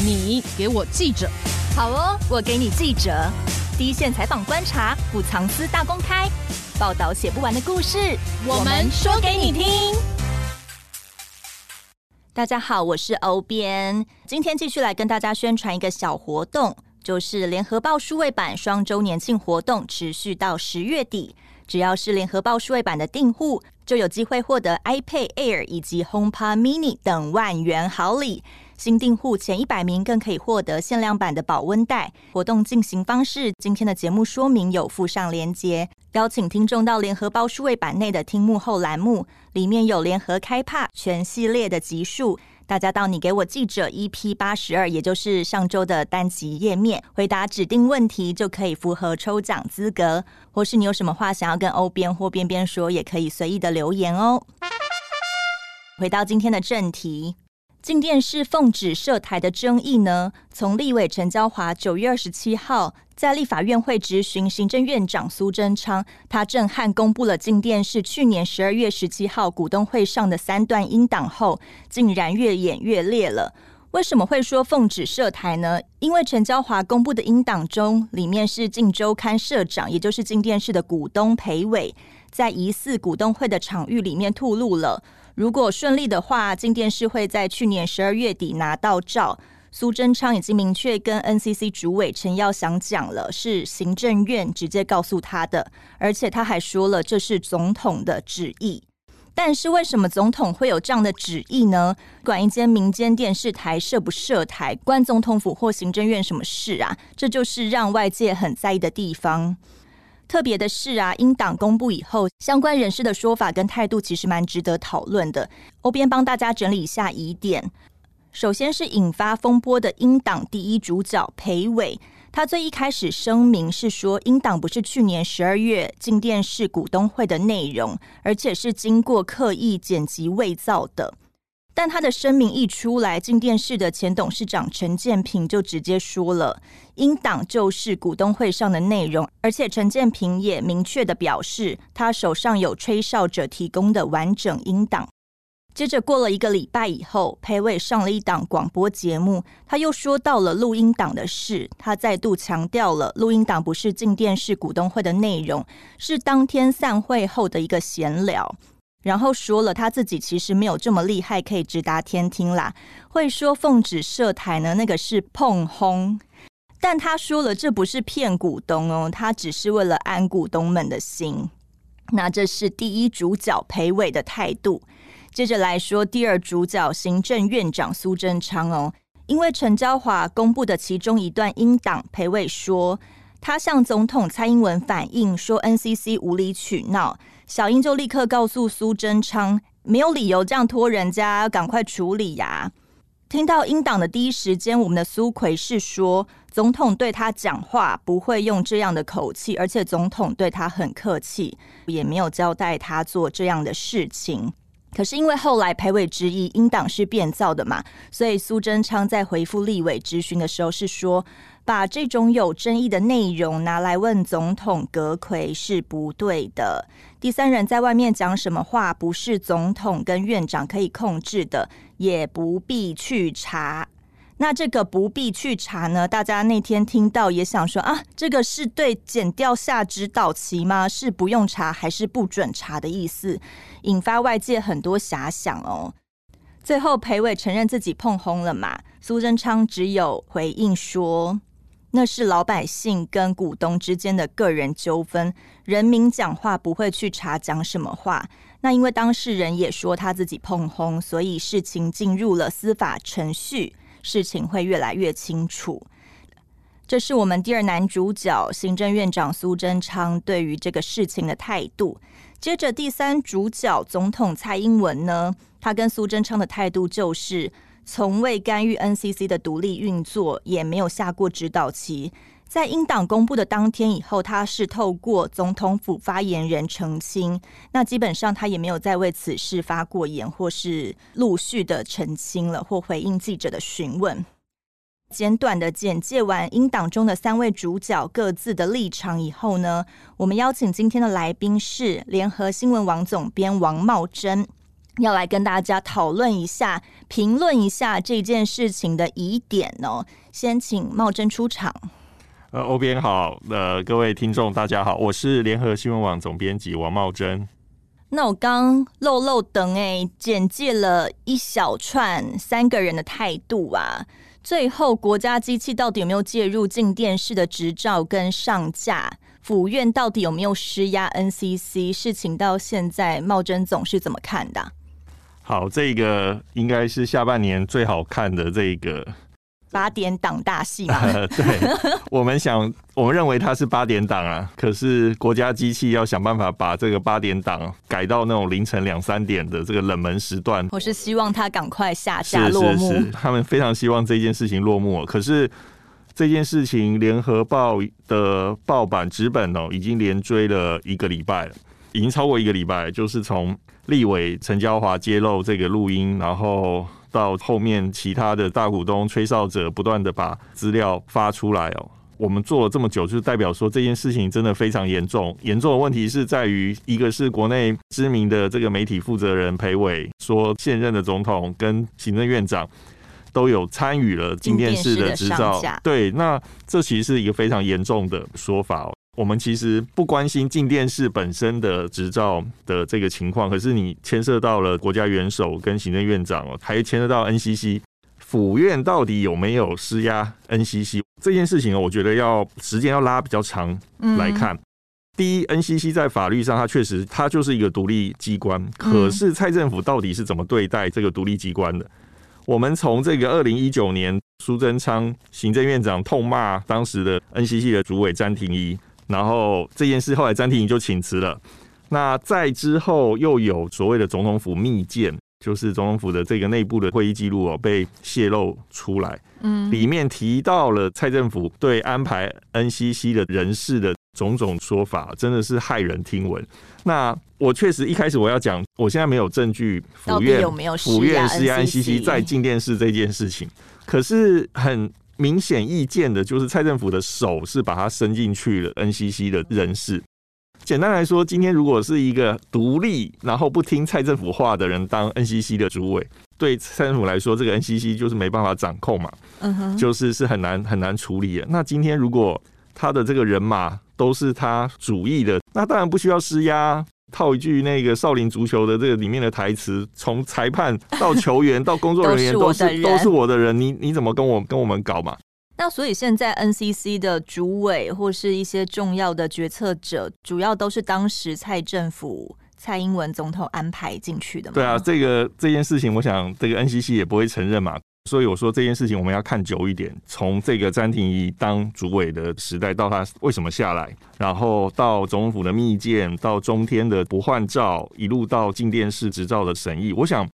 你给我记者，好哦，我给你记者，第一线采访观察，不藏私大公开，报道写不完的故事，我们说给你听。大家好，我是欧编，今天继续来跟大家宣传一个小活动，就是联合报数位版双周年庆活动，持续到十月底。只要是联合报数位版的订户，就有机会获得 iPad Air 以及 HomePod Mini 等万元好礼。新订户前一百名更可以获得限量版的保温袋。活动进行方式，今天的节目说明有附上连接，邀请听众到联合包数位版内的听幕后栏目，里面有联合开帕全系列的集数。大家到你给我记者 EP 八十二，也就是上周的单集页面，回答指定问题就可以符合抽奖资格。或是你有什么话想要跟欧编或边边说，也可以随意的留言哦。回到今天的正题。镜电视奉旨设台的争议呢，从立委陈椒华九月二十七号在立法院会质询行政院长苏贞昌，他震撼公布了镜电视去年十二月十七号股东会上的三段音档后，竟然越演越烈了。为什么会说奉旨设台呢？因为陈椒华公布的音档中，里面是《镜周刊》社长，也就是镜电视的股东裴伟，在疑似股东会的场域里面吐露了。如果顺利的话，镜电视会在去年十二月底拿到照。苏贞昌已经明确跟 NCC 主委陈耀祥讲了，是行政院直接告诉他的，而且他还说了这是总统的旨意。但是为什么总统会有这样的旨意呢？管一间民间电视台设不设台，关总统府或行政院什么事啊？这就是让外界很在意的地方。特别的是啊，英党公布以后，相关人士的说法跟态度其实蛮值得讨论的。欧编帮大家整理一下疑点。首先是引发风波的英党第一主角裴伟，他最一开始声明是说，英党不是去年十二月镜电视股东会的内容，而且是经过刻意剪辑伪造的。但他的声明一出来，进电视的前董事长陈建平就直接说了，英党就是股东会上的内容，而且陈建平也明确的表示，他手上有吹哨者提供的完整音档。接着过了一个礼拜以后，裴伟上了一档广播节目，他又说到了录音档的事，他再度强调了录音档不是进电视股东会的内容，是当天散会后的一个闲聊。然后说了他自己其实没有这么厉害，可以直达天听啦。会说奉旨设台呢，那个是膨风。但他说了这不是骗股东哦，他只是为了安股东们的心。那这是第一主角裴伟的态度。接着来说第二主角行政院长苏贞昌哦，因为陈昭华公布的其中一段音档，裴伟说他向总统蔡英文反映说 NCC 无理取闹。小英就立刻告诉苏贞昌，没有理由这样拖人家，赶快处理呀。听到英党的第一时间，我们的苏奎是说，总统对他讲话不会用这样的口气，而且总统对他很客气，也没有交代他做这样的事情。可是因为后来裴伟质疑英党是变造的嘛，所以苏贞昌在回复立委质询的时候是说，把这种有争议的内容拿来问总统阁揆是不对的。第三人在外面讲什么话，不是总统跟院长可以控制的，也不必去查。那这个不必去查呢？大家那天听到也想说啊，这个是对检调下指导棋吗？是不用查还是不准查的意思？引发外界很多遐想哦。最后裴伟承认自己碰轰了嘛？苏贞昌只有回应说。那是老百姓跟股东之间的个人纠纷，人民讲话不会去查讲什么话。那因为当事人也说他自己碰轰，所以事情进入了司法程序，事情会越来越清楚。这是我们第二男主角行政院长苏贞昌对于这个事情的态度。接着第三主角总统蔡英文呢，他跟苏贞昌的态度就是。从未干预 NCC 的独立运作，也没有下过指导棋。在英党公布的当天以后，他是透过总统府发言人澄清。那基本上他也没有再为此事发过言，或是陆续的澄清了，或回应记者的询问。简短的简介完英党中的三位主角各自的立场以后呢，我们邀请今天的来宾是联合新闻网总编王茂贞。要来跟大家讨论一下、评论一下这件事情的疑点哦。先请茂珍出场。呃，欧编好，呃，各位听众大家好，我是联合新闻网总编辑王茂珍。那我刚漏漏等哎，简介了一小串三个人的态度啊。最后，国家机器到底有没有介入进电视的执照跟上架？府院到底有没有施压 NCC？事情到现在，茂珍总是怎么看的？好，这个应该是下半年最好看的这个。八点档大戏嘛、呃？对，我们想，我们认为它是八点档啊。可是国家机器要想办法把这个八点档改到那种凌晨两三点的这个冷门时段。我是希望它赶快下架落幕。是是是，他们非常希望这件事情落幕。可是这件事情，联合报的报版纸本哦，已经连追了一个礼拜了，已经超过一个礼拜。就是从立委陈椒华揭露这个录音，然后。到后面，其他的大股东吹哨者不断的把资料发出来哦。我们做了这么久，就代表说这件事情真的非常严重。严重的问题是在于，一个是国内知名的这个媒体负责人裴伟说，现任的总统跟行政院长都有参与了进电视的执照。对，那这其实是一个非常严重的说法哦。我们其实不关心镜电视本身的执照的这个情况，可是你牵涉到了国家元首跟行政院长哦，还牵涉到 NCC 府院到底有没有施压 NCC 这件事情哦，我觉得要时间要拉比较长来看。第一，NCC 在法律上它确实它就是一个独立机关，可是蔡政府到底是怎么对待这个独立机关的？我们从这个二零一九年苏贞昌行政院长痛骂当时的 NCC 的主委詹婷怡。然后这件事后来詹婷怡就请辞了。那在之后又有所谓的总统府密件，就是总统府的这个内部的会议记录哦，被泄露出来。嗯，里面提到了蔡政府对安排 NCC 的人事的种种说法，真的是骇人听闻。那我确实一开始我要讲，我现在没有证据，府院有没有府院施压 NCC 在进电视这件事情，可是很。明显意见的就是蔡政府的手是把它伸进去了 NCC 的人事。简单来说，今天如果是一个独立然后不听蔡政府话的人当 NCC 的主委，对蔡政府来说，这个 NCC 就是没办法掌控嘛，嗯哼，就是是很难很难处理的。那今天如果他的这个人马都是他主意的，那当然不需要施压。套一句那个少林足球的这个里面的台词，从裁判到球员到工作人员都是都是，我的人，你你怎么跟我跟我们搞嘛？那所以现在 NCC 的主委或是一些重要的决策者，主要都是当时蔡政府蔡英文总统安排进去的吗？对啊，这个这件事情，我想这个 NCC 也不会承认嘛。所以我说这件事情我们要看久一点，从这个詹廷仪当主委的时代到他为什么下来，然后到总统府的密件，到中天的不换照，一路到进电视执照的审议。我想，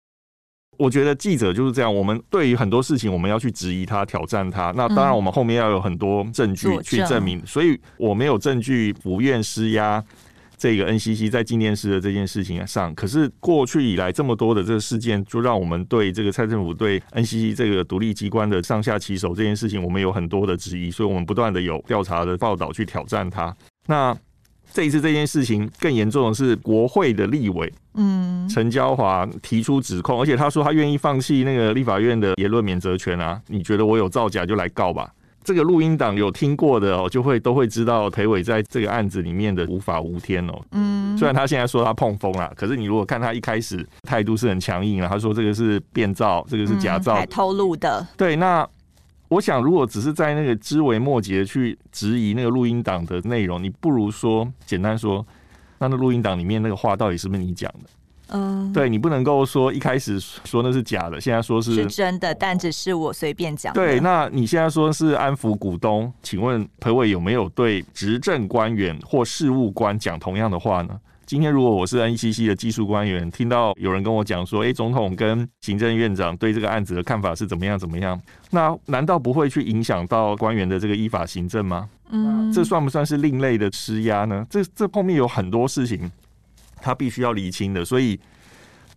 我觉得记者就是这样，我们对于很多事情我们要去质疑他、挑战他。那当然，我们后面要有很多证据去证明。所以我没有证据，不愿施压。这个 NCC 在静电视的这件事情上，可是过去以来这么多的这个事件，就让我们对这个蔡政府对 NCC 这个独立机关的上下其手这件事情，我们有很多的质疑，所以我们不断的有调查的报道去挑战它。那这一次这件事情更严重的是，国会的立委，嗯，陈椒华提出指控，而且他说他愿意放弃那个立法院的言论免责权啊，你觉得我有造假就来告吧。这个录音档有听过的哦，就会都会知道裴伟在这个案子里面的无法无天哦。嗯，虽然他现在说他碰风了，可是你如果看他一开始态度是很强硬了，他说这个是变造，这个是假造，还偷录的。对，那我想如果只是在那个枝微末节去质疑那个录音档的内容，你不如说简单说，那那录音档里面那个话到底是不是你讲的？嗯，对，你不能够说一开始说那是假的，现在说是是真的，但只是我随便讲。对，那你现在说是安抚股东，请问裴伟有没有对执政官员或事务官讲同样的话呢？今天如果我是 NCC 的技术官员，听到有人跟我讲说，哎，总统跟行政院长对这个案子的看法是怎么样怎么样，那难道不会去影响到官员的这个依法行政吗？嗯，这算不算是另类的施压呢？这这后面有很多事情。他必须要厘清的，所以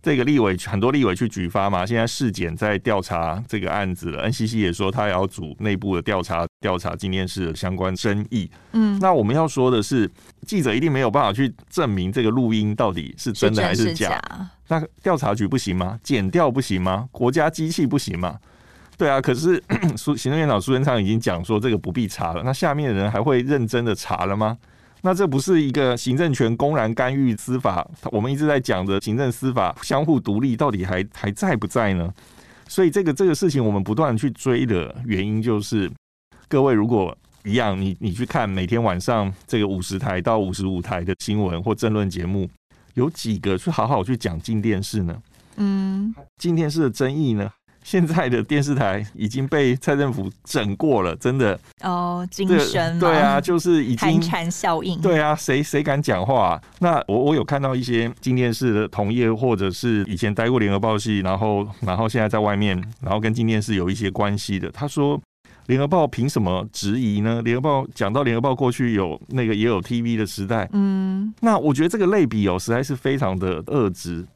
这个立委很多立委去举发嘛，现在市检在调查这个案子了，NCC 也说他也要组内部的调查，调查今天是相关争议。嗯，那我们要说的是，记者一定没有办法去证明这个录音到底是真的还是假。是假。那调查局不行吗？检调不行吗？国家机器不行吗？对啊，可是苏 行政院长苏贞昌已经讲说这个不必查了，那下面的人还会认真的查了吗？那这不是一个行政权公然干预司法？我们一直在讲的行政司法相互独立，到底还还在不在呢？所以这个这个事情，我们不断去追的原因，就是各位如果一样，你你去看每天晚上这个五十台到五十五台的新闻或政论节目，有几个去好好去讲进电视呢？嗯，进电视的争议呢？现在的电视台已经被蔡政府整过了，真的哦，精神对啊，就是已经寒蝉效应，对啊，谁谁敢讲话啊？那我我有看到一些镜电视的同业，或者是以前待过联合报系，然后然后现在在外面，然后跟镜电视有一些关系的，他说联合报凭什么质疑呢？联合报讲到联合报过去有那个也有 TV 的时代，嗯，那我觉得这个类比哦，实在是非常的恶质。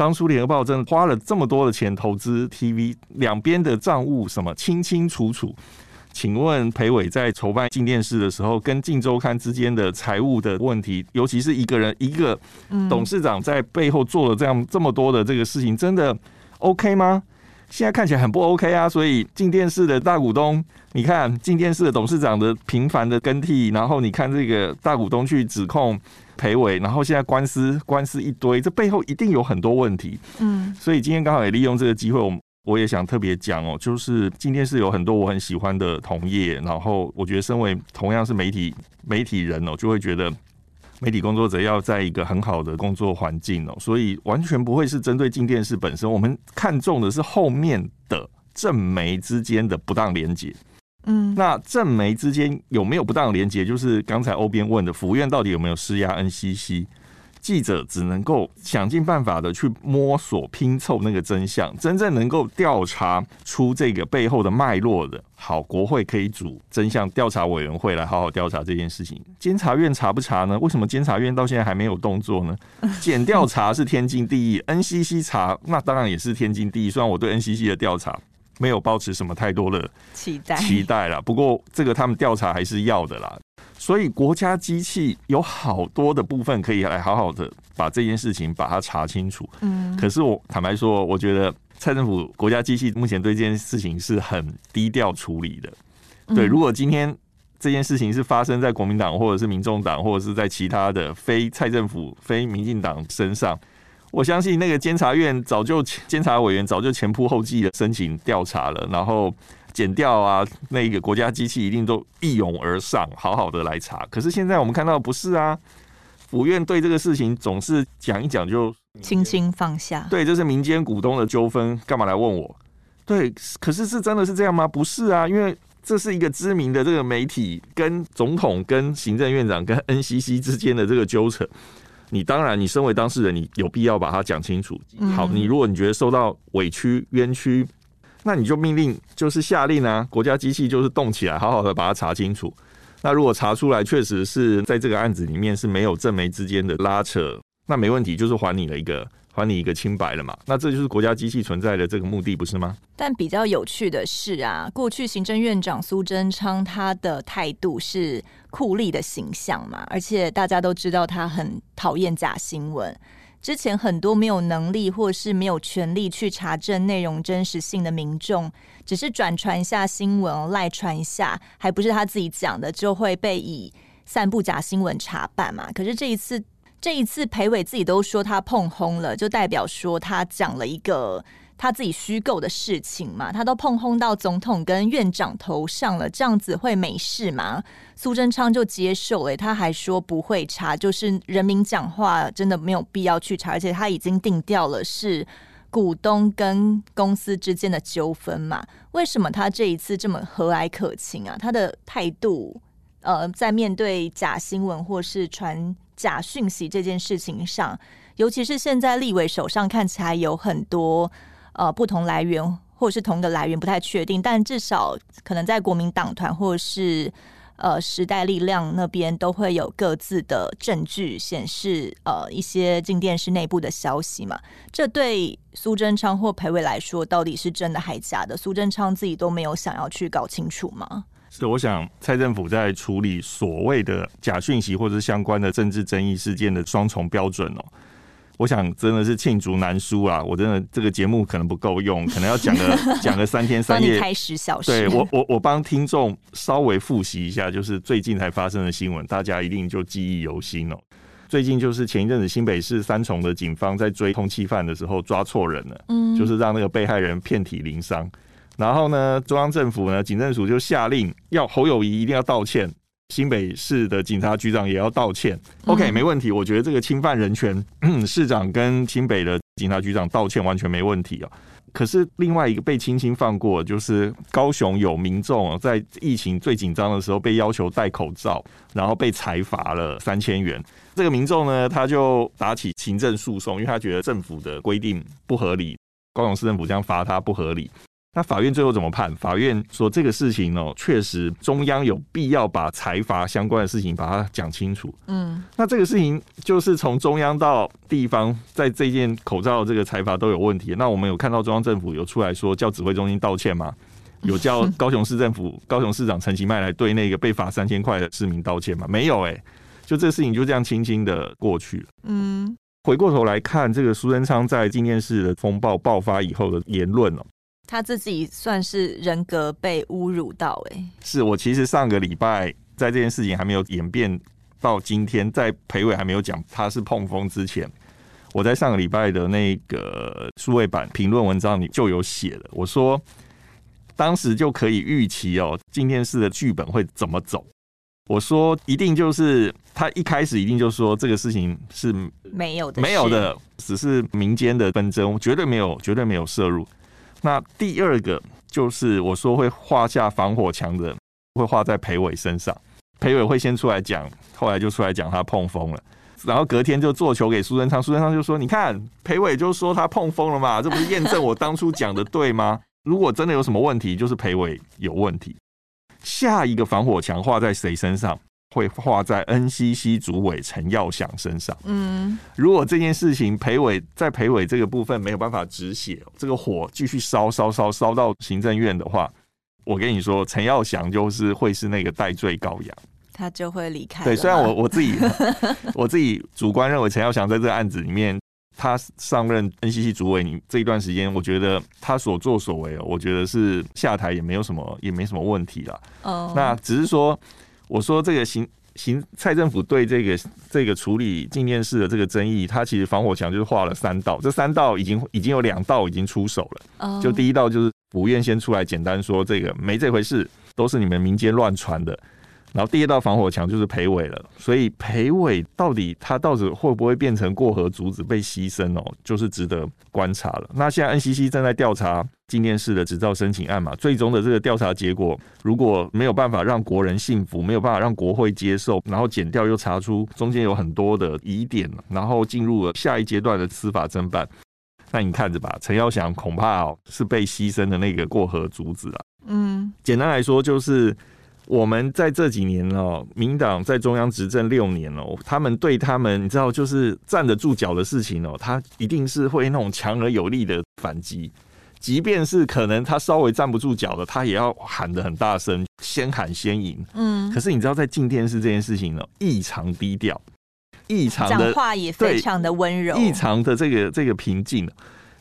当初联合报真的花了这么多的钱投资 TV，两边的账务什么清清楚楚。请问裴伟在筹办进电视的时候，跟进周刊之间的财务的问题，尤其是一个人一个董事长在背后做了这样这么多的这个事情，真的 OK 吗？现在看起来很不 OK 啊！所以进电视的大股东，你看进电视的董事长的频繁的更替，然后你看这个大股东去指控。然后现在官司官司一堆，这背后一定有很多问题。嗯，所以今天刚好也利用这个机会，我我也想特别讲哦，就是今天是有很多我很喜欢的同业，然后我觉得身为同样是媒体媒体人哦，就会觉得媒体工作者要在一个很好的工作环境哦，所以完全不会是针对进电视本身，我们看重的是后面的政媒之间的不当连结。那政媒之间有没有不当的连结？就是刚才欧编问的，府院到底有没有施压 NCC？记者只能够想尽办法的去摸索拼凑那个真相，真正能够调查出这个背后的脉络的，好，国会可以组真相调查委员会来好好调查这件事情。监察院查不查呢？为什么监察院到现在还没有动作呢？检调查是天经地义，NCC 查那当然也是天经地义。虽然我对 NCC 的调查。没有抱持什么太多的期待期待了，不过这个他们调查还是要的啦。所以国家机器有好多的部分可以来好好的把这件事情把它查清楚。嗯，可是我坦白说，我觉得蔡政府国家机器目前对这件事情是很低调处理的。对，如果今天这件事情是发生在国民党或者是民众党或者是在其他的非蔡政府非民进党身上。我相信那个监察院早就监察委员早就前仆后继的申请调查了，然后检调啊，那个国家机器一定都一涌而上，好好的来查。可是现在我们看到不是啊，府院对这个事情总是讲一讲就轻轻放下。对，这是民间股东的纠纷，干嘛来问我？对，可是是真的是这样吗？不是啊，因为这是一个知名的这个媒体跟总统、跟行政院长、跟 NCC 之间的这个纠扯。你当然，你身为当事人，你有必要把它讲清楚。好，你如果你觉得受到委屈、冤屈，那你就命令，就是下令啊，国家机器就是动起来，好好的把它查清楚。那如果查出来确实是在这个案子里面是没有政媒之间的拉扯，那没问题，就是还你了一个。还你一个清白了嘛？那这就是国家机器存在的这个目的，不是吗？但比较有趣的是啊，过去行政院长苏贞昌他的态度是酷吏的形象嘛，而且大家都知道他很讨厌假新闻。之前很多没有能力或是没有权力去查证内容真实性的民众，只是转传一下新闻，赖传一下，还不是他自己讲的，就会被以散布假新闻查办嘛。可是这一次。这一次，裴伟自己都说他碰轰了，就代表说他讲了一个他自己虚构的事情嘛。他都碰轰到总统跟院长头上了，这样子会没事吗？苏贞昌就接受了，他还说不会查，就是人民讲话真的没有必要去查，而且他已经定调了是股东跟公司之间的纠纷嘛。为什么他这一次这么和蔼可亲啊？他的态度，呃，在面对假新闻或是传。假讯息这件事情上，尤其是现在立委手上看起来有很多呃不同来源，或者是同的来源不太确定，但至少可能在国民党团或是呃时代力量那边都会有各自的证据显示，呃一些静电视内部的消息嘛。这对苏贞昌或裴伟来说，到底是真的还是假的？苏贞昌自己都没有想要去搞清楚吗？是，我想蔡政府在处理所谓的假讯息或者相关的政治争议事件的双重标准哦。我想真的是罄竹难书啊！我真的这个节目可能不够用，可能要讲个 讲个三天三夜，开十小时。对我我我帮听众稍微复习一下，就是最近才发生的新闻，大家一定就记忆犹新哦。最近就是前一阵子新北市三重的警方在追通缉犯的时候抓错人了，嗯，就是让那个被害人遍体鳞伤。然后呢，中央政府呢，警政署就下令要侯友谊一定要道歉。新北市的警察局长也要道歉，OK，没问题。我觉得这个侵犯人权，市长跟新北的警察局长道歉完全没问题啊。可是另外一个被轻轻放过，就是高雄有民众在疫情最紧张的时候被要求戴口罩，然后被裁罚了三千元。这个民众呢，他就打起行政诉讼，因为他觉得政府的规定不合理，高雄市政府这样罚他不合理。那法院最后怎么判？法院说这个事情哦，确实中央有必要把财阀相关的事情把它讲清楚。嗯，那这个事情就是从中央到地方，在这件口罩这个财阀都有问题。那我们有看到中央政府有出来说叫指挥中心道歉吗？有叫 高雄市政府高雄市长陈其迈来对那个被罚三千块的市民道歉吗？没有哎、欸，就这个事情就这样轻轻的过去了。嗯，回过头来看这个苏贞昌在今天市的风暴爆发以后的言论哦。他自己算是人格被侮辱到哎、欸，是我其实上个礼拜在这件事情还没有演变到今天，在裴伟还没有讲他是碰风之前，我在上个礼拜的那个数位版评论文章里就有写了，我说当时就可以预期哦，今天是的剧本会怎么走。我说一定就是他一开始一定就说这个事情是没有的，没有的，只是民间的纷争，绝对没有，绝对没有涉入。那第二个就是我说会画下防火墙的，会画在裴伟身上。裴伟会先出来讲，后来就出来讲他碰风了，然后隔天就做球给苏贞昌，苏贞昌就说：“你看，裴伟就说他碰风了嘛，这不是验证我当初讲的对吗？如果真的有什么问题，就是裴伟有问题。下一个防火墙画在谁身上？”会画在 NCC 主委陈耀祥身上。嗯，如果这件事情裴伟在裴伟这个部分没有办法止血，这个火继续烧烧烧烧到行政院的话，我跟你说，陈耀祥就是会是那个代罪羔羊，他就会离开。对，虽然我我自己 我自己主观认为陈耀祥在这个案子里面，他上任 NCC 主委你这一段时间，我觉得他所作所为哦，我觉得是下台也没有什么也没什么问题了。哦，那只是说。我说这个行行蔡政府对这个这个处理静电式的这个争议，他其实防火墙就是画了三道，这三道已经已经有两道已经出手了。就第一道就是府院先出来简单说这个没这回事，都是你们民间乱传的。然后第二道防火墙就是裴伟了，所以裴伟到底他到底会不会变成过河卒子被牺牲哦，就是值得观察了。那现在 NCC 正在调查静电式的执照申请案嘛，最终的这个调查结果如果没有办法让国人信服，没有办法让国会接受，然后检调又查出中间有很多的疑点，然后进入了下一阶段的司法侦办，那你看着吧，陈耀祥恐怕哦是被牺牲的那个过河卒子啊。嗯，简单来说就是。我们在这几年哦，民党在中央执政六年哦，他们对他们，你知道，就是站得住脚的事情哦，他一定是会那种强而有力的反击，即便是可能他稍微站不住脚的，他也要喊得很大声，先喊先赢。嗯，可是你知道，在静电视这件事情呢，异常低调，异常的讲话也非常的温柔，异常的这个这个平静。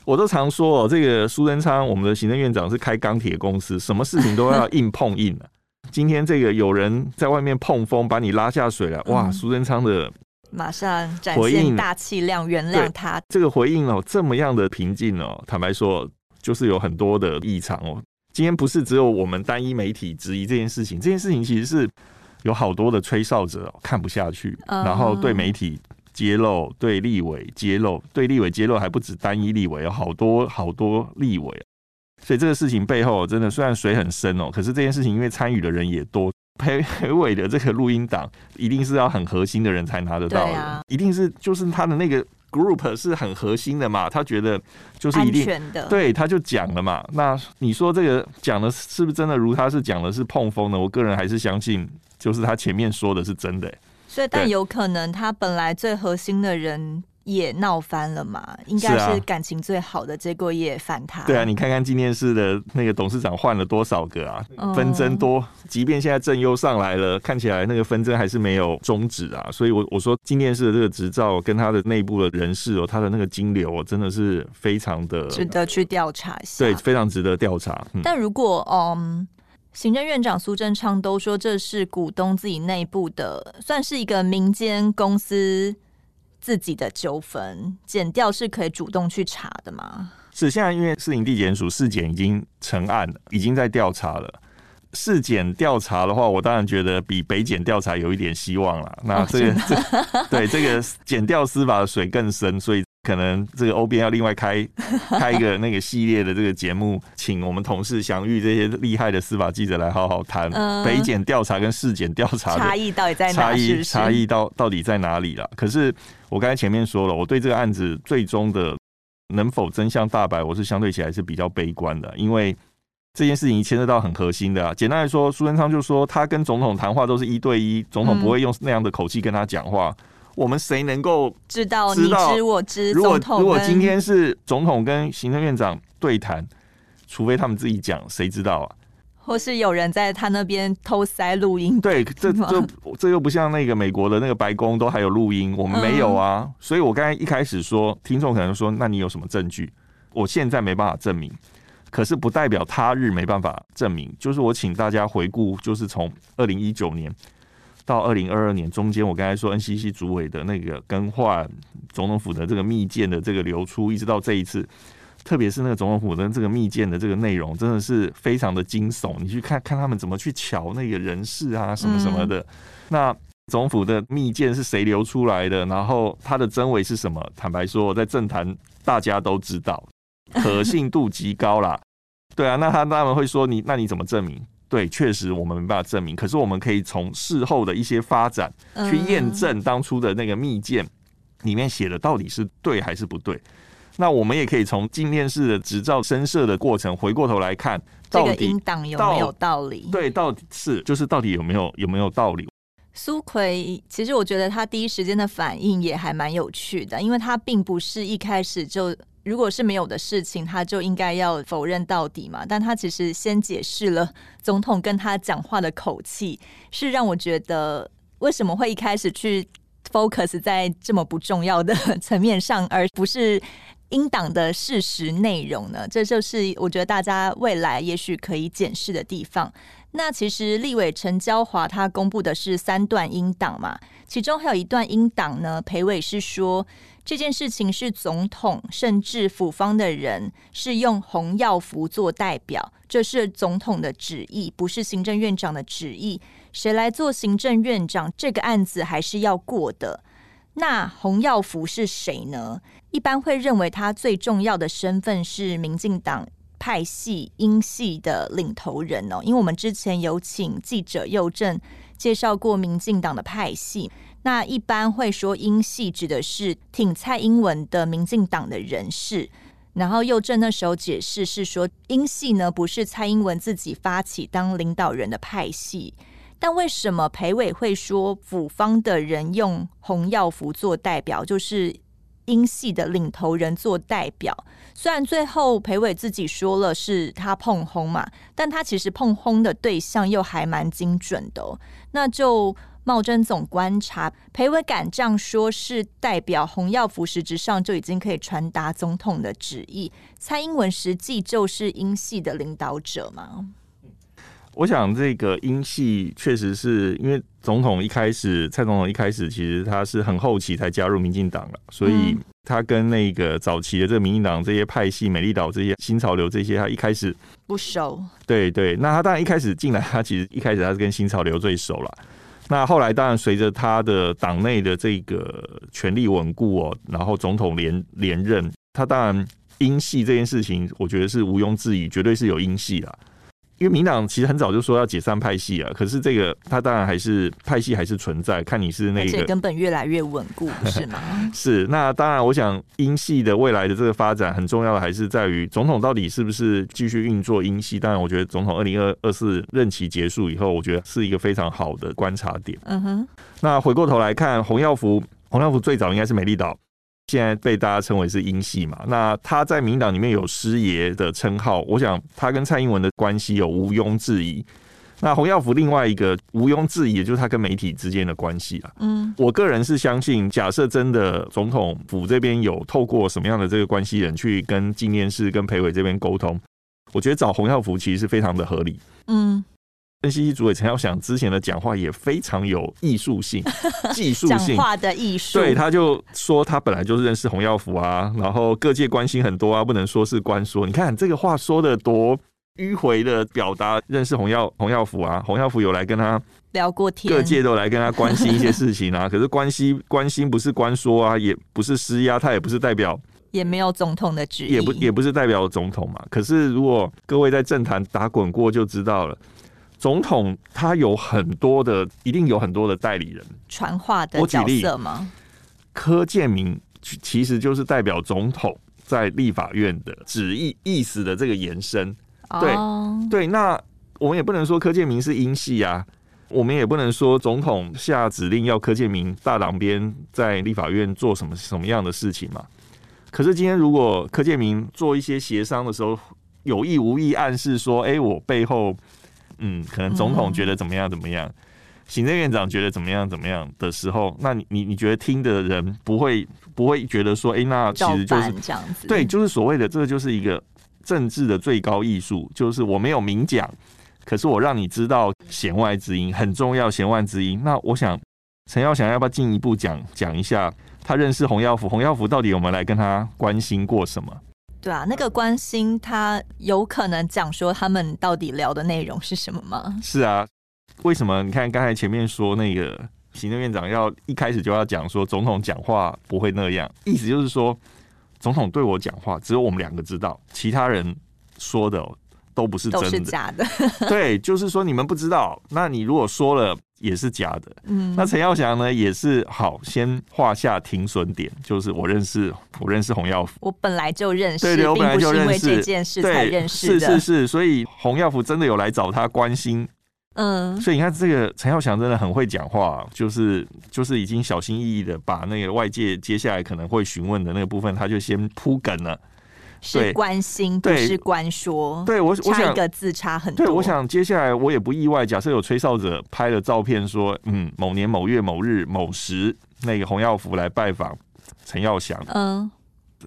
我都常说哦，这个苏贞昌，我们的行政院长是开钢铁公司，什么事情都要硬碰硬的。今天这个有人在外面碰风，把你拉下水了，哇！苏贞昌的马上展现大气量，原谅他。这个回应哦，这么样的平静哦，坦白说，就是有很多的异常哦。今天不是只有我们单一媒体质疑这件事情，这件事情其实是有好多的吹哨者看不下去，然后对媒体揭露，对立委揭露，对立委揭露还不止单一立委，有好多好多立委。所以这个事情背后真的虽然水很深哦，可是这件事情因为参与的人也多，裴裴伟的这个录音档一定是要很核心的人才拿得到的，一定是就是他的那个 group 是很核心的嘛，他觉得就是一定的，对，他就讲了嘛。那你说这个讲的是不是真的如他是讲的是碰风呢？我个人还是相信，就是他前面说的是真的、欸。所以，但有可能他本来最核心的人。也闹翻了嘛？应该是感情最好的，结果也反他。对啊，你看看今天市的那个董事长换了多少个啊？纷争多，即便现在正优上来了，看起来那个纷争还是没有终止啊。所以我，我我说今天市的这个执照跟他的内部的人事哦，他的那个金流真的是非常的值得去调查一下。对，非常值得调查。嗯、但如果嗯，行政院长苏贞昌都说这是股东自己内部的，算是一个民间公司。自己的纠纷，减掉是可以主动去查的吗？是，现在因为市营地检署市检已经成案了，已经在调查了。市检调查的话，我当然觉得比北检调查有一点希望了。那这个、对这个检调司法的水更深，所以可能这个欧编要另外开 开一个那个系列的这个节目，请我们同事详阅这些厉害的司法记者来好好谈北检调查跟市检调查的差异到底在哪？差异差异到到底在哪里了？可是。我刚才前面说了，我对这个案子最终的能否真相大白，我是相对起来是比较悲观的，因为这件事情牵涉到很核心的啊。简单来说，苏贞昌就说他跟总统谈话都是一对一，总统不会用那样的口气跟他讲话。嗯、我们谁能够知道？你知我知。如果如果今天是总统跟行政院长对谈，除非他们自己讲，谁知道啊？或是有人在他那边偷塞录音？对，这这这又不像那个美国的那个白宫都还有录音，我们没有啊。嗯、所以我刚才一开始说，听众可能说，那你有什么证据？我现在没办法证明，可是不代表他日没办法证明。就是我请大家回顾，就是从二零一九年到二零二二年中间，我刚才说 NCC 主委的那个更换，总统府的这个密件的这个流出，一直到这一次。特别是那个总统府的这个密件的这个内容，真的是非常的惊悚。你去看看他们怎么去瞧那个人事啊，什么什么的。嗯、那总统府的密件是谁流出来的？然后它的真伪是什么？坦白说，在政坛大家都知道，可信度极高啦。对啊，那他他们会说你，那你怎么证明？对，确实我们没办法证明。可是我们可以从事后的一些发展去验证当初的那个密件里面写的到底是对还是不对。那我们也可以从今天市的执照申设的过程回过头来看，这个音档有没有道理？对，到底是就是到底有没有有没有道理？苏奎其实我觉得他第一时间的反应也还蛮有趣的，因为他并不是一开始就如果是没有的事情，他就应该要否认到底嘛。但他其实先解释了总统跟他讲话的口气，是让我觉得为什么会一开始去 focus 在这么不重要的层面上，而不是。英党的事实内容呢？这就是我觉得大家未来也许可以检视的地方。那其实立委陈娇华他公布的是三段英党嘛，其中还有一段英党呢，裴伟是说这件事情是总统甚至府方的人是用洪耀福做代表，这是总统的旨意，不是行政院长的旨意。谁来做行政院长，这个案子还是要过的。那洪耀福是谁呢？一般会认为他最重要的身份是民进党派系英系的领头人哦。因为我们之前有请记者佑正介绍过民进党的派系，那一般会说英系指的是挺蔡英文的民进党的人士。然后右正那时候解释是说，英系呢不是蔡英文自己发起当领导人的派系。但为什么裴伟会说府方的人用红耀服做代表，就是英系的领头人做代表？虽然最后裴伟自己说了是他碰轰嘛，但他其实碰轰的对象又还蛮精准的。那就茂贞总观察，裴伟敢这样说是代表洪耀福实质上就已经可以传达总统的旨意，蔡英文实际就是英系的领导者吗？我想这个英系确实是因为总统一开始，蔡总统一开始其实他是很后期才加入民进党了，所以他跟那个早期的这个民进党这些派系、美丽岛这些新潮流这些，他一开始不熟。对对，那他当然一开始进来，他其实一开始他是跟新潮流最熟了。那后来当然随着他的党内的这个权力稳固哦，然后总统连连任，他当然英系这件事情，我觉得是毋庸置疑，绝对是有英系啦。因为民党其实很早就说要解散派系啊，可是这个他当然还是派系还是存在，看你是那个，根本越来越稳固，是吗？是，那当然，我想英系的未来的这个发展很重要的还是在于总统到底是不是继续运作英系。当然，我觉得总统二零二二四任期结束以后，我觉得是一个非常好的观察点。嗯哼，那回过头来看，洪耀福，洪耀福最早应该是美丽岛。现在被大家称为是英系嘛，那他在民党里面有师爷的称号，我想他跟蔡英文的关系有毋庸置疑。那洪耀福另外一个毋庸置疑，也就是他跟媒体之间的关系啊。嗯，我个人是相信，假设真的总统府这边有透过什么样的这个关系人去跟纪念室、跟裴伟这边沟通，我觉得找洪耀福其实是非常的合理。嗯。NCC 主委陈耀祥之前的讲话也非常有艺术性、技术性，讲话的艺术。对，他就说他本来就是认识洪耀福啊，然后各界关心很多啊，不能说是官说。你看这个话说的多迂回的表达，认识洪耀洪耀福啊，洪耀福有来跟他聊过天，各界都来跟他关心一些事情啊。可是关心关心不是官说啊，也不是施压，他也不是代表，也没有总统的旨意，也不也不是代表总统嘛。可是如果各位在政坛打滚过，就知道了。总统他有很多的，一定有很多的代理人，传话的角色吗？柯建明其实就是代表总统在立法院的旨意意思的这个延伸。对、oh. 对，那我们也不能说柯建明是英系啊，我们也不能说总统下指令要柯建明大党边在立法院做什么什么样的事情嘛。可是今天如果柯建明做一些协商的时候，有意无意暗示说，哎、欸，我背后。嗯，可能总统觉得怎么样怎么样，嗯、行政院长觉得怎么样怎么样的时候，那你你你觉得听的人不会不会觉得说，哎、欸，那其实就是这样子，对，就是所谓的这个就是一个政治的最高艺术，就是我没有明讲，可是我让你知道弦外之音很重要，弦外之音。那我想陈耀祥要不要进一步讲讲一下，他认识洪耀福，洪耀福到底有没有来跟他关心过什么？对啊，那个关心他有可能讲说他们到底聊的内容是什么吗？是啊，为什么？你看刚才前面说那个行政院长要一开始就要讲说总统讲话不会那样，意思就是说总统对我讲话只有我们两个知道，其他人说的都不是真的，都是假的。对，就是说你们不知道，那你如果说了。也是假的，嗯，那陈耀祥呢也是好，先画下停损点，就是我认识，我认识洪耀福，我本来就认识，对对，我本来就认识，这件事才认识的，是是是，所以洪耀福真的有来找他关心，嗯，所以你看这个陈耀祥真的很会讲话，就是就是已经小心翼翼的把那个外界接下来可能会询问的那个部分，他就先铺梗了。是关心，不是关说。对，我我想差一个字差很多。对，我想接下来我也不意外。假设有吹哨者拍了照片，说，嗯，某年某月某日某时，那个洪耀福来拜访陈耀祥。嗯。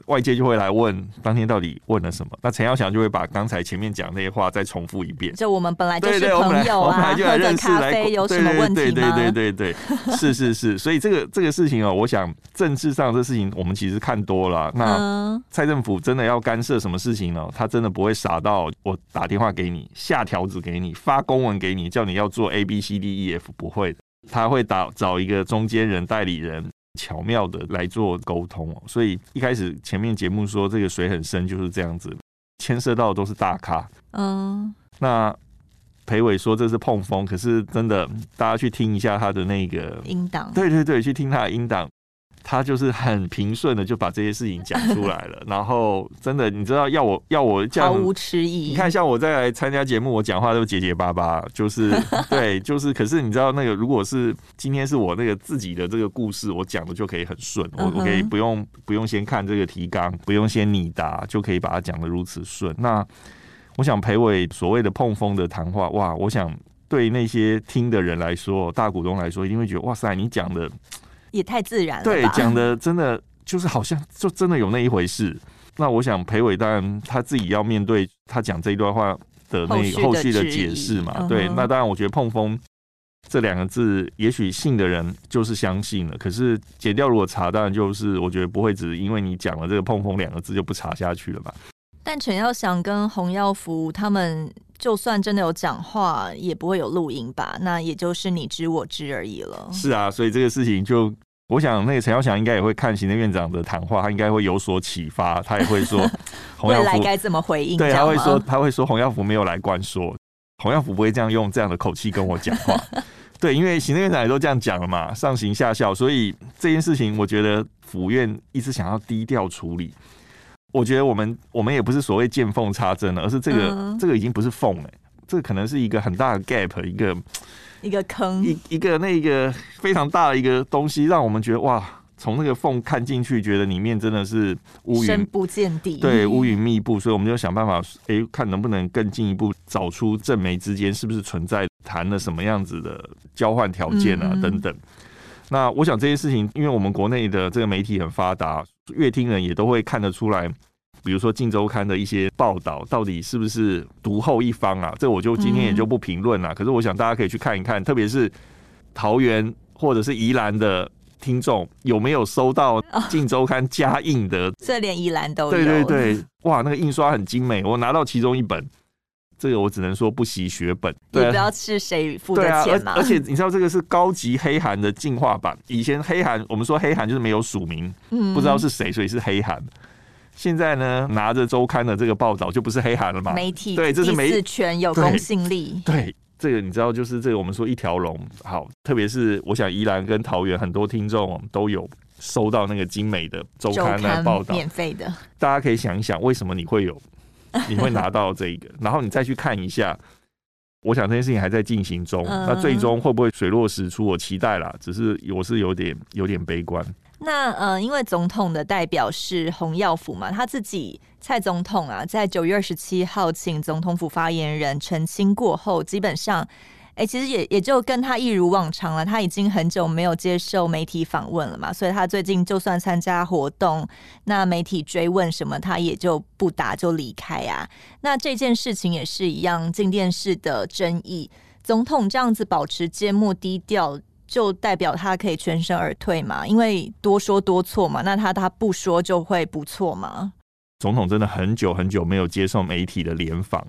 外界就会来问当天到底问了什么，那陈耀祥就会把刚才前面讲那些话再重复一遍。就我们本来就是朋友啊，喝个咖啡有什么问题吗？对对对对对对，是是是。所以这个这个事情哦，我想政治上这事情我们其实看多了。那蔡政府真的要干涉什么事情呢？他真的不会傻到我打电话给你，下条子给你，发公文给你，叫你要做 A B C D E F，不会的。他会打找一个中间人代理人。巧妙的来做沟通哦，所以一开始前面节目说这个水很深，就是这样子，牵涉到的都是大咖。嗯，那裴伟说这是碰风，可是真的，大家去听一下他的那个音档，对对对，去听他的音档。他就是很平顺的就把这些事情讲出来了，然后真的，你知道要我要我这样毫无迟疑。你看，像我在来参加节目，我讲话都结结巴巴，就是 对，就是。可是你知道，那个如果是今天是我那个自己的这个故事，我讲的就可以很顺，我我可以不用不用先看这个提纲，不用先拟答，就可以把它讲的如此顺。那我想裴伟所谓的碰风的谈话，哇，我想对那些听的人来说，大股东来说，一定会觉得哇塞，你讲的。也太自然了，对，讲的真的就是好像就真的有那一回事。那我想裴伟当然他自己要面对他讲这一段话的那个后续的解释嘛。对，那当然我觉得碰风这两个字，也许信的人就是相信了。可是解掉如果查，当然就是我觉得不会只因为你讲了这个碰风两个字就不查下去了吧。但陈耀祥跟洪耀福他们就算真的有讲话，也不会有录音吧？那也就是你知我知而已了。是啊，所以这个事情就。我想，那个陈耀祥应该也会看行政院长的谈话，他应该会有所启发，他也会说 洪耀福，未来该怎么回应？对，他会说，他会说洪耀福没有来关说。洪耀福不会这样用这样的口气跟我讲话。对，因为行政院长也都这样讲了嘛，上行下效，所以这件事情我觉得府院一直想要低调处理。我觉得我们我们也不是所谓见缝插针了，而是这个、嗯、这个已经不是缝了，这个可能是一个很大的 gap，一个一个坑，一一个那个非常大的一个东西，让我们觉得哇。从那个缝看进去，觉得里面真的是乌云深不见底，对，乌云密布，所以我们就想办法，哎、欸，看能不能更进一步找出正媒之间是不是存在谈了什么样子的交换条件啊，等等。那我想这些事情，因为我们国内的这个媒体很发达，阅听人也都会看得出来，比如说《镜周刊》的一些报道，到底是不是独后一方啊？这我就今天也就不评论了。可是我想大家可以去看一看，特别是桃园或者是宜兰的。听众有没有收到《镜周刊》加印的？这连宜兰都有。对对对，哇，那个印刷很精美，我拿到其中一本，这个我只能说不惜血本。对，不知道是谁付的钱吗？而且你知道这个是高级黑函的进化版。以前黑函，我们说黑函就是没有署名，嗯不知道是谁，所以是黑函。现在呢，拿着周刊的这个报道就不是黑函了嘛？媒体对，这是媒体权有公信力。对。这个你知道，就是这个我们说一条龙好，特别是我想宜兰跟桃园很多听众都有收到那个精美的周刊的报道，免费的。大家可以想一想，为什么你会有，你会拿到这个，然后你再去看一下。我想这件事情还在进行中，那最终会不会水落石出？我期待啦，只是我是有点有点悲观。那呃，因为总统的代表是洪耀福嘛，他自己蔡总统啊，在九月二十七号请总统府发言人澄清过后，基本上，哎、其实也也就跟他一如往常了。他已经很久没有接受媒体访问了嘛，所以他最近就算参加活动，那媒体追问什么，他也就不答就离开啊。那这件事情也是一样，进电视的争议，总统这样子保持缄默低调。就代表他可以全身而退嘛？因为多说多错嘛。那他他不说就会不错嘛？总统真的很久很久没有接受媒体的联访。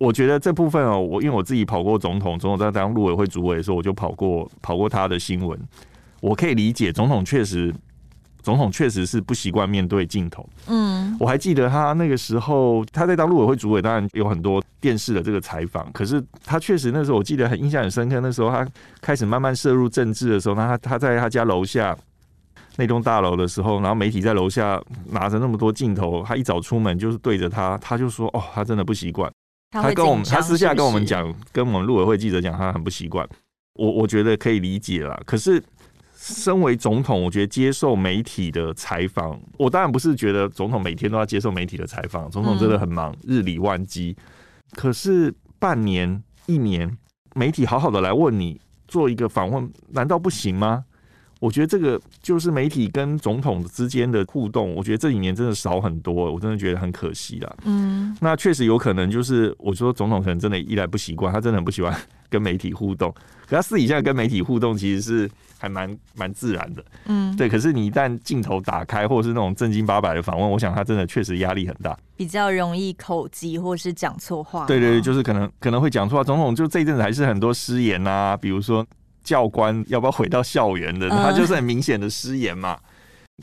我觉得这部分哦，我因为我自己跑过总统，总统在当陆委会主委的时候，我就跑过跑过他的新闻，我可以理解总统确实。总统确实是不习惯面对镜头。嗯，我还记得他那个时候，他在当陆委会主委，当然有很多电视的这个采访。可是他确实那时候，我记得很印象很深刻。那时候他开始慢慢涉入政治的时候，那他他在他家楼下那栋大楼的时候，然后媒体在楼下拿着那么多镜头，他一早出门就是对着他，他就说：“哦，他真的不习惯。”他跟我们，他私下跟我们讲，跟我们陆委会记者讲，他很不习惯。我我觉得可以理解啦。可是。身为总统，我觉得接受媒体的采访，我当然不是觉得总统每天都要接受媒体的采访，总统真的很忙，日理万机。可是半年、一年，媒体好好的来问你做一个访问，难道不行吗？我觉得这个就是媒体跟总统之间的互动，我觉得这几年真的少很多，我真的觉得很可惜啦。嗯，那确实有可能就是我说总统可能真的一来不习惯，他真的很不喜欢 跟媒体互动，可他私底下跟媒体互动其实是。还蛮蛮自然的，嗯，对。可是你一旦镜头打开，或者是那种正经八百的访问，我想他真的确实压力很大，比较容易口急或是讲错话。对对对，就是可能可能会讲错话。总统就这一阵子还是很多失言啊，比如说教官要不要回到校园的，他就是很明显的失言嘛。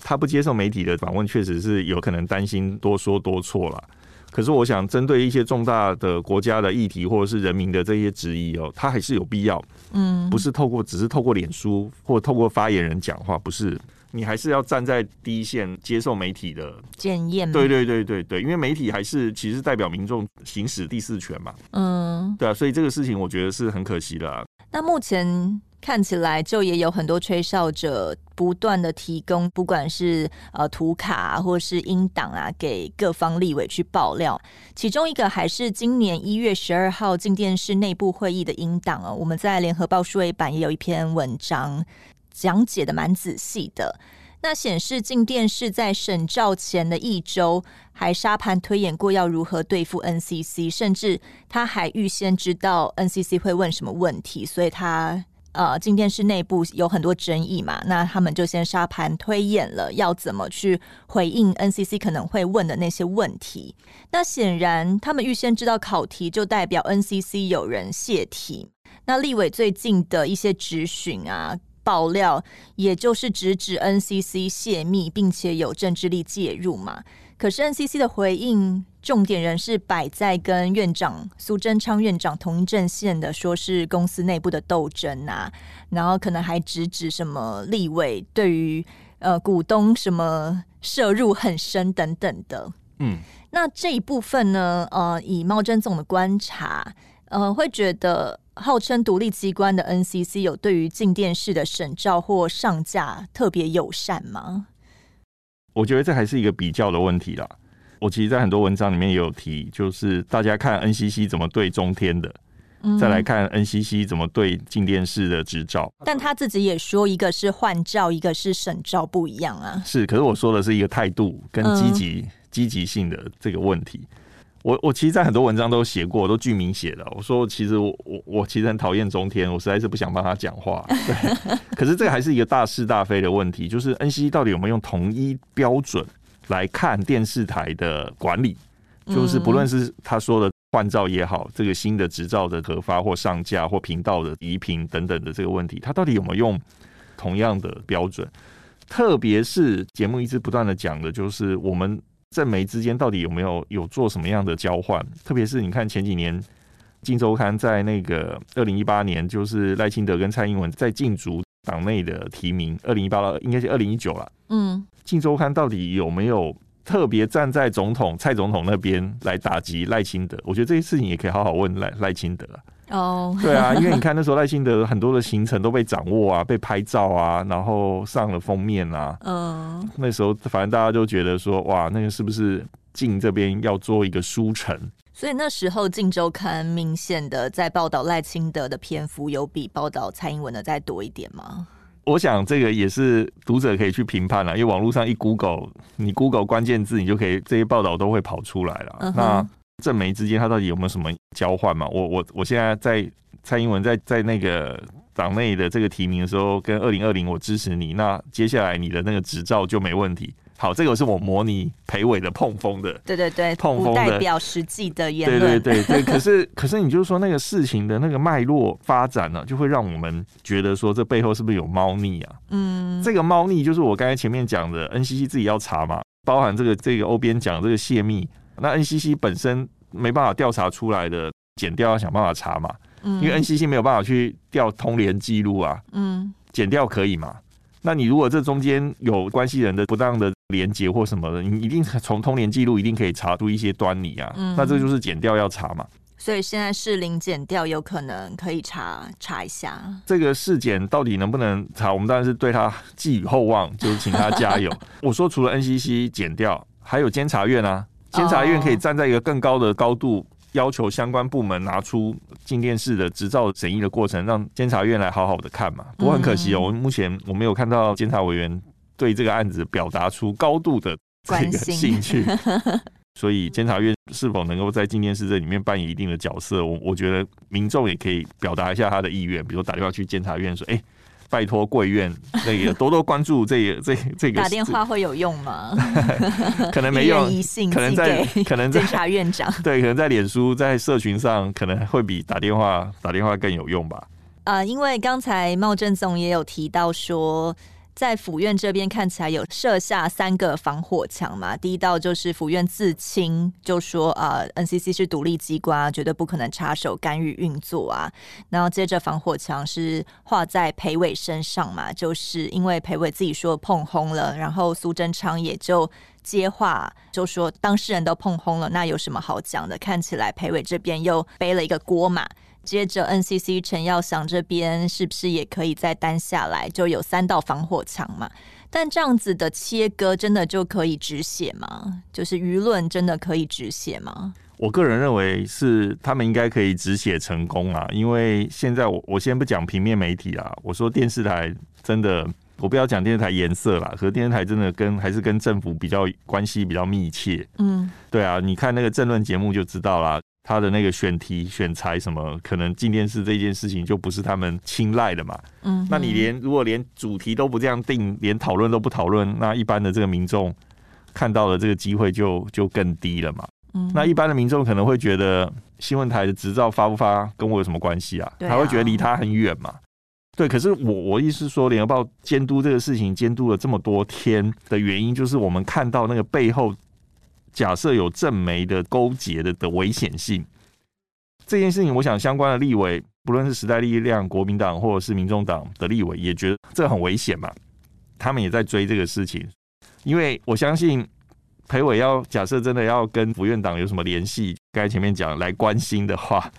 他不接受媒体的访问，确实是有可能担心多说多错了。可是我想，针对一些重大的国家的议题或者是人民的这些质疑哦，他还是有必要，嗯，不是透过只是透过脸书或透过发言人讲话，不是，你还是要站在第一线接受媒体的检验。对对对对对，因为媒体还是其实代表民众行使第四权嘛，嗯，对啊，所以这个事情我觉得是很可惜的啊。那目前。看起来就也有很多吹哨者不断的提供，不管是呃图卡啊，或是英党啊，给各方立委去爆料。其中一个还是今年一月十二号进电视内部会议的英党哦。我们在联合报数位版也有一篇文章讲解的蛮仔细的。那显示进电视在审照前的一周，还沙盘推演过要如何对付 NCC，甚至他还预先知道 NCC 会问什么问题，所以他。呃，进电视内部有很多争议嘛，那他们就先沙盘推演了要怎么去回应 NCC 可能会问的那些问题。那显然，他们预先知道考题，就代表 NCC 有人泄题。那立委最近的一些质询啊、爆料，也就是直指 NCC 泄密，并且有政治力介入嘛。可是 NCC 的回应重点仍是摆在跟院长苏贞昌院长同一阵线的，说是公司内部的斗争啊，然后可能还直指什么立委对于呃股东什么摄入很深等等的。嗯，那这一部分呢，呃，以茂贞总的观察，呃，会觉得号称独立机关的 NCC 有对于镜电视的审照或上架特别友善吗？我觉得这还是一个比较的问题啦。我其实，在很多文章里面也有提，就是大家看 NCC 怎么对中天的，嗯、再来看 NCC 怎么对镜电视的执照。但他自己也说，一个是换照，一个是审照不一样啊。是，可是我说的是一个态度跟积极积极性的这个问题。我我其实，在很多文章都写过，都剧名写的。我说，其实我我我其实很讨厌中天，我实在是不想帮他讲话。对，可是这个还是一个大是大非的问题，就是 NCC 到底有没有用统一标准来看电视台的管理？就是不论是他说的换照也好，这个新的执照的核发或上架或频道的移频等等的这个问题，他到底有没有用同样的标准？特别是节目一直不断的讲的，就是我们。政媒之间到底有没有有做什么样的交换？特别是你看前几年《金周刊》在那个二零一八年，就是赖清德跟蔡英文在竞逐党内的提名，二零一八到应该是二零一九了。嗯，《金周刊》到底有没有特别站在总统蔡总统那边来打击赖清德？我觉得这些事情也可以好好问赖赖清德。哦，oh. 对啊，因为你看那时候赖清德很多的行程都被掌握啊，被拍照啊，然后上了封面啊。嗯，uh. 那时候反正大家都觉得说，哇，那个是不是镜这边要做一个书城？所以那时候《镜周刊》明显的在报道赖清德的篇幅有比报道蔡英文的再多一点吗？我想这个也是读者可以去评判了，因为网络上一 Google，你 Google 关键字，你就可以这些报道都会跑出来了。Uh huh. 那政媒之间，他到底有没有什么交换嘛？我我我现在在蔡英文在在那个党内的这个提名的时候，跟二零二零我支持你，那接下来你的那个执照就没问题。好，这个是我模拟裴伟的碰风的，对对对，碰风的代表实际的言论，对对对对。可是可是，你就是说那个事情的那个脉络发展呢、啊，就会让我们觉得说，这背后是不是有猫腻啊？嗯，这个猫腻就是我刚才前面讲的，NCC 自己要查嘛，包含这个这个欧边讲这个泄密。那 NCC 本身没办法调查出来的，剪掉要想办法查嘛。嗯，因为 NCC 没有办法去调通联记录啊。嗯，剪掉可以嘛？那你如果这中间有关系人的不当的连接或什么的，你一定从通联记录一定可以查出一些端倪啊。嗯，那这就是剪掉要查嘛。所以现在士林检调有可能可以查查一下这个事件到底能不能查？我们当然是对他寄予厚望，就是请他加油。我说除了 NCC 检调，还有监察院啊。监察院可以站在一个更高的高度，要求相关部门拿出镜电视的执照审议的过程，让监察院来好好的看嘛。不过很可惜哦，我目前我没有看到监察委员对这个案子表达出高度的这个兴趣，所以监察院是否能够在镜电视这里面扮演一定的角色，我我觉得民众也可以表达一下他的意愿，比如打电话去监察院说，哎。拜托贵院那个多多关注这个这这个。打电话会有用吗？可能没用，可能在可能在监察院长 对，可能在脸书在社群上可能会比打电话打电话更有用吧。啊、呃，因为刚才茂正总也有提到说。在府院这边看起来有设下三个防火墙嘛，第一道就是府院自清，就说啊、，NCC 是独立机关，绝对不可能插手干预运作啊。然后接着防火墙是画在裴伟身上嘛，就是因为裴伟自己说碰轰了，然后苏贞昌也就接话，就说当事人都碰轰了，那有什么好讲的？看起来裴伟这边又背了一个锅嘛。接着，NCC 陈耀祥这边是不是也可以再担下来？就有三道防火墙嘛？但这样子的切割真的就可以止血吗？就是舆论真的可以止血吗？我个人认为是他们应该可以止血成功啊！因为现在我我先不讲平面媒体啊，我说电视台真的，我不要讲电视台颜色啦，可是电视台真的跟还是跟政府比较关系比较密切。嗯，对啊，你看那个政论节目就知道啦。他的那个选题、选材什么，可能进电视这件事情就不是他们青睐的嘛。嗯，那你连如果连主题都不这样定，连讨论都不讨论，那一般的这个民众看到的这个机会就就更低了嘛。嗯，那一般的民众可能会觉得新闻台的执照发不发跟我有什么关系啊？他会觉得离他很远嘛。对，可是我我意思说，联合报监督这个事情监督了这么多天的原因，就是我们看到那个背后。假设有正媒的勾结的的危险性。这件事情，我想相关的立委，不论是时代力量、国民党或者是民众党的立委，也觉得这很危险嘛。他们也在追这个事情，因为我相信裴伟要假设真的要跟福院党有什么联系，刚才前面讲来关心的话，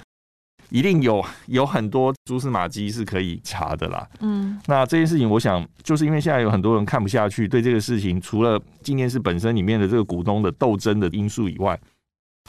一定有有很多蛛丝马迹是可以查的啦。嗯，那这件事情，我想就是因为现在有很多人看不下去，对这个事情，除了今年是本身里面的这个股东的斗争的因素以外。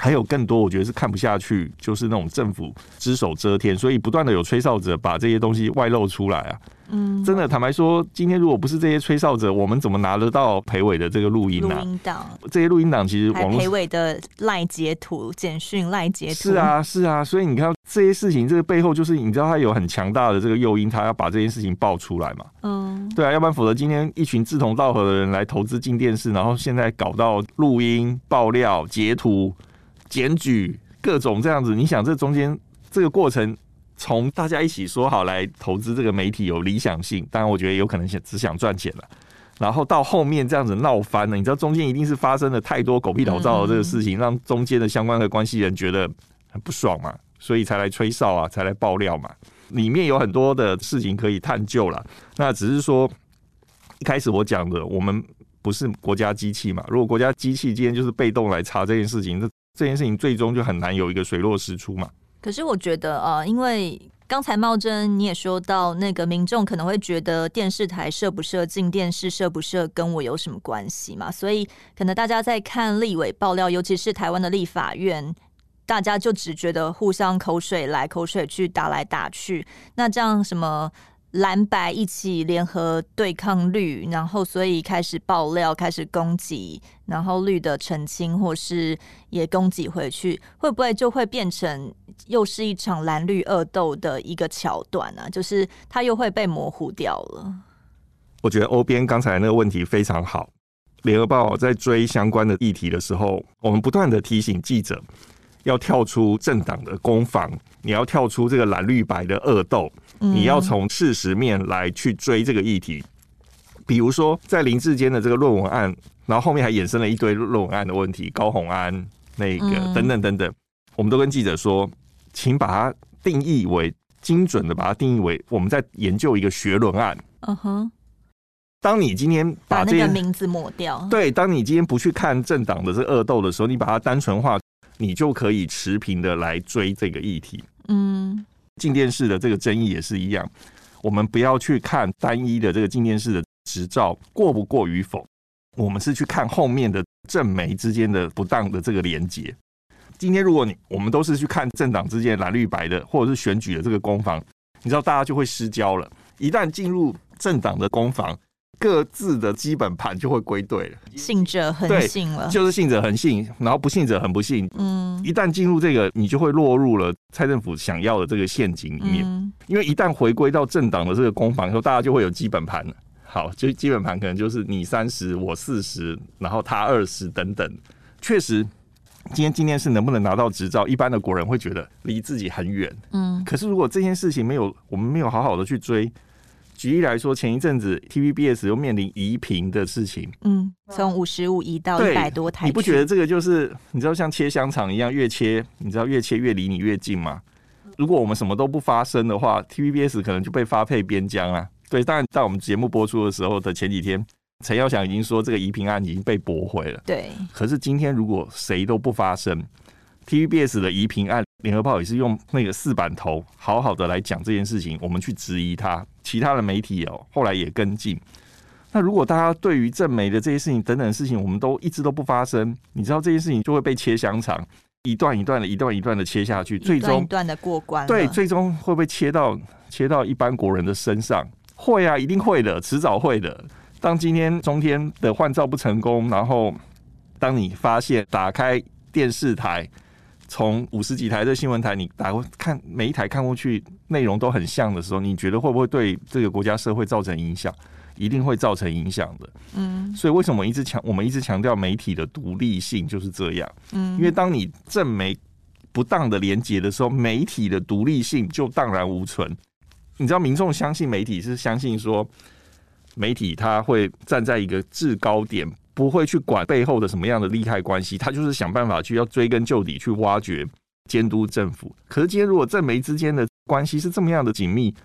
还有更多，我觉得是看不下去，就是那种政府只手遮天，所以不断的有吹哨者把这些东西外露出来啊。嗯，真的坦白说，今天如果不是这些吹哨者，我们怎么拿得到裴伟的这个录音呢？录音档，这些录音档其实网络裴伟的赖截图、简讯赖截图，是啊，是啊。所以你看这些事情，这个背后就是你知道他有很强大的这个诱因，他要把这件事情爆出来嘛。嗯，对啊，要不然否则今天一群志同道合的人来投资进电视，然后现在搞到录音爆料、截图。检举各种这样子，你想这中间这个过程，从大家一起说好来投资这个媒体有理想性，当然我觉得有可能想只想赚钱了，然后到后面这样子闹翻了，你知道中间一定是发生了太多狗屁倒灶的这个事情，让中间的相关的关系人觉得很不爽嘛，所以才来吹哨啊，才来爆料嘛，里面有很多的事情可以探究了。那只是说一开始我讲的，我们不是国家机器嘛，如果国家机器今天就是被动来查这件事情，这这件事情最终就很难有一个水落石出嘛。可是我觉得呃，因为刚才茂真你也说到，那个民众可能会觉得电视台设不设进电视设不设跟我有什么关系嘛？所以可能大家在看立委爆料，尤其是台湾的立法院，大家就只觉得互相口水来口水去，打来打去。那这样什么？蓝白一起联合对抗绿，然后所以开始爆料，开始攻击，然后绿的澄清，或是也攻击回去，会不会就会变成又是一场蓝绿恶斗的一个桥段呢？就是它又会被模糊掉了。我觉得欧编刚才那个问题非常好。联合报在追相关的议题的时候，我们不断的提醒记者要跳出政党的攻防，你要跳出这个蓝绿白的恶斗。你要从事实面来去追这个议题，比如说在林志坚的这个论文案，然后后面还衍生了一堆论文案的问题，高虹安那个等等等等，我们都跟记者说，请把它定义为精准的，把它定义为我们在研究一个学论案。嗯哼，当你今天把这个名字抹掉，对，当你今天不去看政党的这恶斗的时候，你把它单纯化，你就可以持平的来追这个议题。嗯。静电视的这个争议也是一样，我们不要去看单一的这个静电视的执照过不过与否，我们是去看后面的政媒之间的不当的这个连接。今天如果你我们都是去看政党之间蓝绿白的，或者是选举的这个攻防，你知道大家就会失焦了。一旦进入政党的攻防，各自的基本盘就会归队了，信者恒信了，就是信者恒信，然后不信者很不信。嗯，一旦进入这个，你就会落入了蔡政府想要的这个陷阱里面。嗯，因为一旦回归到政党的这个攻防以后，大家就会有基本盘了。好，就基本盘可能就是你三十，我四十，然后他二十等等。确实，今天今天是能不能拿到执照，一般的国人会觉得离自己很远。嗯，可是如果这件事情没有，我们没有好好的去追。举例来说，前一阵子 TVBS 又面临移频的事情，嗯，从五十五移到一百多台，你不觉得这个就是你知道像切香肠一样，越切你知道越切越离你越近吗？如果我们什么都不发生的话，TVBS 可能就被发配边疆啊。对，当然在我们节目播出的时候的前几天，陈耀祥已经说这个移平案已经被驳回了。对，可是今天如果谁都不发声，TVBS 的移平案。联合报也是用那个四板头，好好的来讲这件事情，我们去质疑他。其他的媒体哦，后来也跟进。那如果大家对于正媒的这些事情等等事情，我们都一直都不发生，你知道这些事情就会被切香肠，一段一段的，一段一段的切下去，最终一段的过关。对，最终会不会切到切到一般国人的身上？会啊，一定会的，迟早会的。当今天中天的换照不成功，然后当你发现打开电视台。从五十几台的新闻台，你打过看每一台看过去内容都很像的时候，你觉得会不会对这个国家社会造成影响？一定会造成影响的。嗯，所以为什么一直强我们一直强调媒体的独立性就是这样。嗯，因为当你正媒不当的连结的时候，媒体的独立性就荡然无存。你知道，民众相信媒体是相信说媒体他会站在一个制高点。不会去管背后的什么样的利害关系，他就是想办法去要追根究底去挖掘监督政府。可是今天如果政媒之间的关系是这么样的紧密，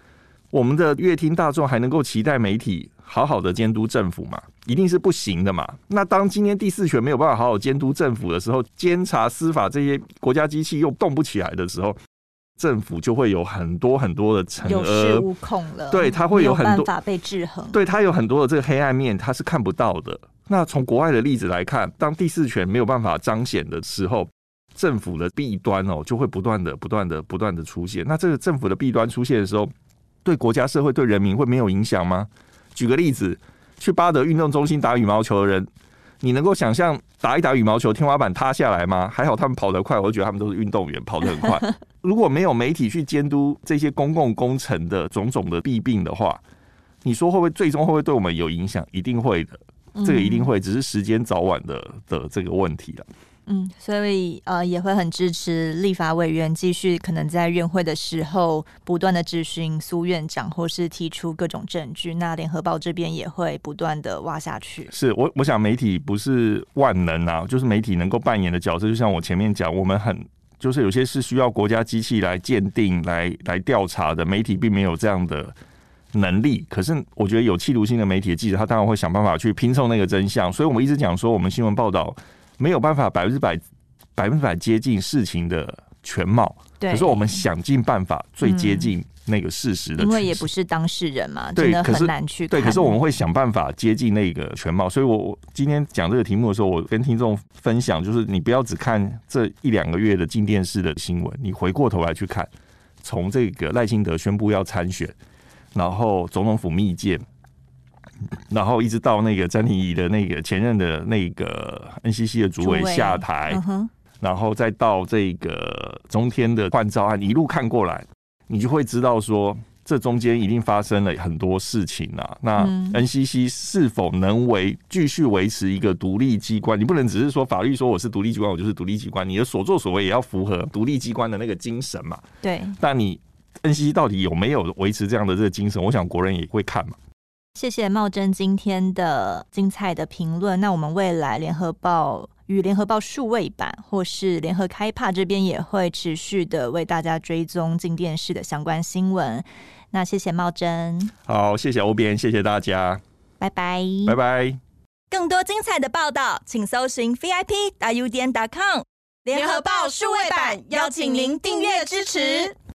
我们的乐听大众还能够期待媒体好好的监督政府吗？一定是不行的嘛。那当今天第四权没有办法好好监督政府的时候，监察司法这些国家机器又动不起来的时候，政府就会有很多很多的惩恶，有恃无恐了。对，他会有很多办法被制衡。对，他有很多的这个黑暗面，他是看不到的。那从国外的例子来看，当第四权没有办法彰显的时候，政府的弊端哦就会不断的、不断的、不断的出现。那这个政府的弊端出现的时候，对国家社会、对人民会没有影响吗？举个例子，去巴德运动中心打羽毛球的人，你能够想象打一打羽毛球天花板塌下来吗？还好他们跑得快，我就觉得他们都是运动员，跑得很快。如果没有媒体去监督这些公共工程的种种的弊病的话，你说会不会最终会不会对我们有影响？一定会的，这个一定会，只是时间早晚的的这个问题了。嗯，所以呃也会很支持立法委员继续可能在院会的时候不断的质询苏院长，或是提出各种证据。那联合报这边也会不断的挖下去。是我我想媒体不是万能啊，就是媒体能够扮演的角色，就像我前面讲，我们很就是有些是需要国家机器来鉴定、来来调查的，媒体并没有这样的能力。可是我觉得有企图心的媒体的记者，他当然会想办法去拼凑那个真相。所以我们一直讲说，我们新闻报道。没有办法百分之百、百分之百接近事情的全貌，对。可是我们想尽办法最接近那个事实的、嗯，因为也不是当事人嘛，对，真的很难去。对，可是我们会想办法接近那个全貌。所以我我今天讲这个题目的时候，我跟听众分享，就是你不要只看这一两个月的进电视的新闻，你回过头来去看，从这个赖清德宣布要参选，然后总统府密件。然后一直到那个詹婷仪的那个前任的那个 NCC 的主委下台，然后再到这个中天的换照案，一路看过来，你就会知道说，这中间一定发生了很多事情啊。那 NCC 是否能维继续维持一个独立机关？你不能只是说法律说我是独立机关，我就是独立机关，你的所作所为也要符合独立机关的那个精神嘛。对。那你 NCC 到底有没有维持这样的这个精神？我想国人也会看嘛。谢谢茂珍今天的精彩的评论。那我们未来联合报与联合报数位版，或是联合开帕这边也会持续的为大家追踪进电视的相关新闻。那谢谢茂珍，好，谢谢欧编，谢谢大家，拜拜，拜拜。更多精彩的报道，请搜寻 VIP 大 U 点 com 联合报数位版，邀请您订阅支持。